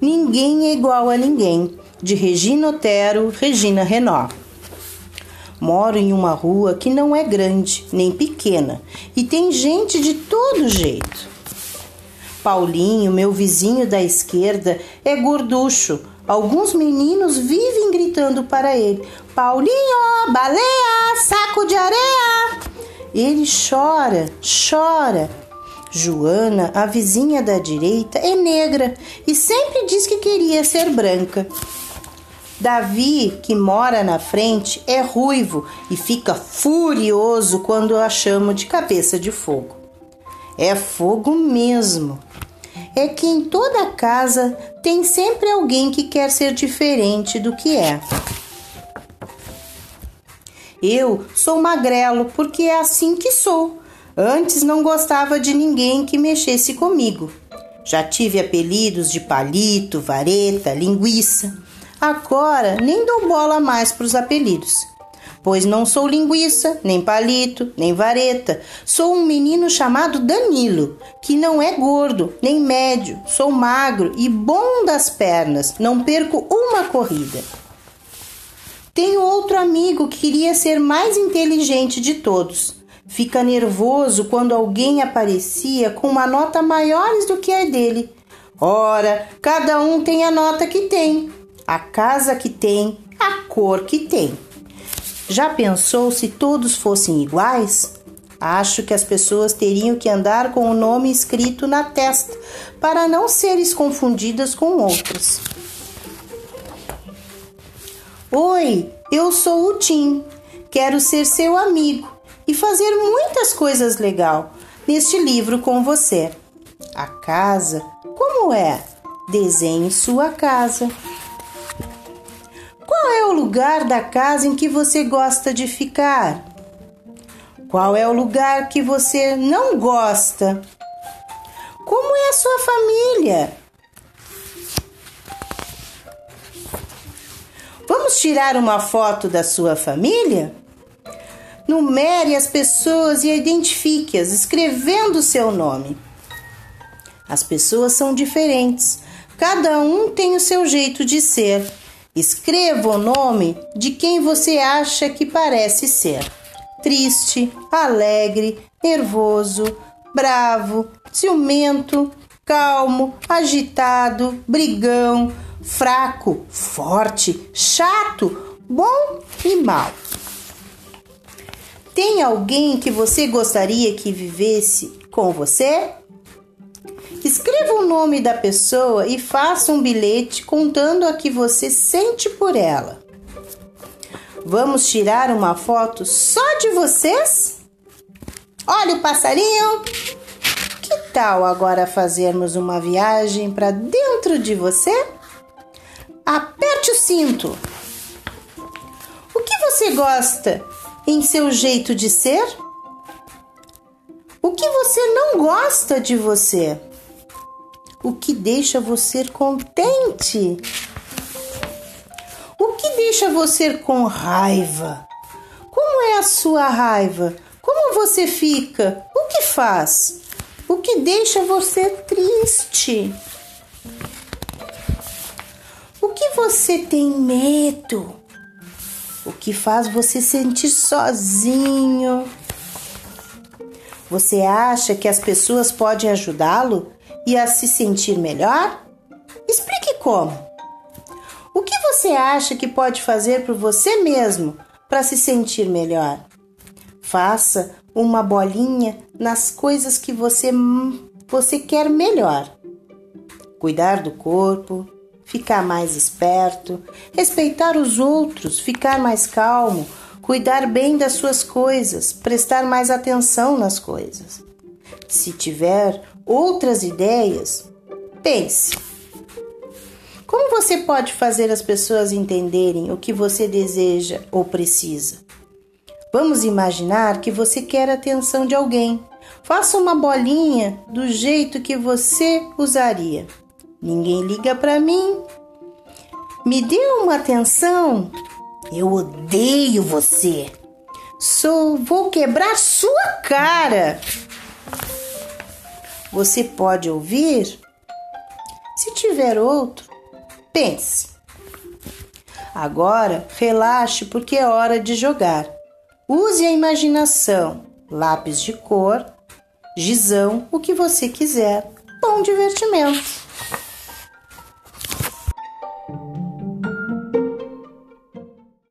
Ninguém é igual a ninguém, de Regina Otero, Regina Renó. Moro em uma rua que não é grande nem pequena e tem gente de todo jeito. Paulinho, meu vizinho da esquerda, é gorducho. Alguns meninos vivem gritando para ele: Paulinho, baleia, saco de areia. Ele chora, chora. Joana, a vizinha da direita, é negra e sempre diz que queria ser branca. Davi, que mora na frente, é ruivo e fica furioso quando a chamo de cabeça de fogo. É fogo mesmo. É que em toda casa tem sempre alguém que quer ser diferente do que é. Eu sou magrelo porque é assim que sou. Antes não gostava de ninguém que mexesse comigo. Já tive apelidos de palito, vareta, linguiça. Agora nem dou bola mais para os apelidos, pois não sou linguiça, nem palito, nem vareta. Sou um menino chamado Danilo, que não é gordo, nem médio, sou magro e bom das pernas, não perco uma corrida. Tenho outro amigo que queria ser mais inteligente de todos. Fica nervoso quando alguém aparecia com uma nota maiores do que a dele. Ora, cada um tem a nota que tem a casa que tem, a cor que tem. Já pensou se todos fossem iguais? Acho que as pessoas teriam que andar com o nome escrito na testa para não serem confundidas com outras. Oi, eu sou o Tim. Quero ser seu amigo e fazer muitas coisas legal neste livro com você. A casa, como é? Desenhe sua casa. Qual é o lugar da casa em que você gosta de ficar? Qual é o lugar que você não gosta? Como é a sua família? Vamos tirar uma foto da sua família? Numere as pessoas e identifique-as escrevendo o seu nome. As pessoas são diferentes, cada um tem o seu jeito de ser. Escreva o nome de quem você acha que parece ser: triste, alegre, nervoso, bravo, ciumento, calmo, agitado, brigão, fraco, forte, chato, bom e mal. Tem alguém que você gostaria que vivesse com você? Escreva o nome da pessoa e faça um bilhete contando a que você sente por ela. Vamos tirar uma foto só de vocês? Olha o passarinho! Que tal agora fazermos uma viagem para dentro de você? Aperte o cinto. O que você gosta em seu jeito de ser? O que você não gosta de você? o que deixa você contente? O que deixa você com raiva? Como é a sua raiva? Como você fica? O que faz? O que deixa você triste? O que você tem medo? Que faz você sentir sozinho? Você acha que as pessoas podem ajudá-lo e a se sentir melhor? Explique como. O que você acha que pode fazer por você mesmo para se sentir melhor? Faça uma bolinha nas coisas que você, você quer melhor. Cuidar do corpo, ficar mais esperto, respeitar os outros, ficar mais calmo, cuidar bem das suas coisas, prestar mais atenção nas coisas. Se tiver outras ideias, pense. Como você pode fazer as pessoas entenderem o que você deseja ou precisa? Vamos imaginar que você quer a atenção de alguém. Faça uma bolinha do jeito que você usaria. Ninguém liga para mim. Me dê uma atenção. Eu odeio você. Sou, vou quebrar sua cara. Você pode ouvir? Se tiver outro, Pense. Agora, relaxe porque é hora de jogar. Use a imaginação, lápis de cor, gizão, o que você quiser. Bom divertimento!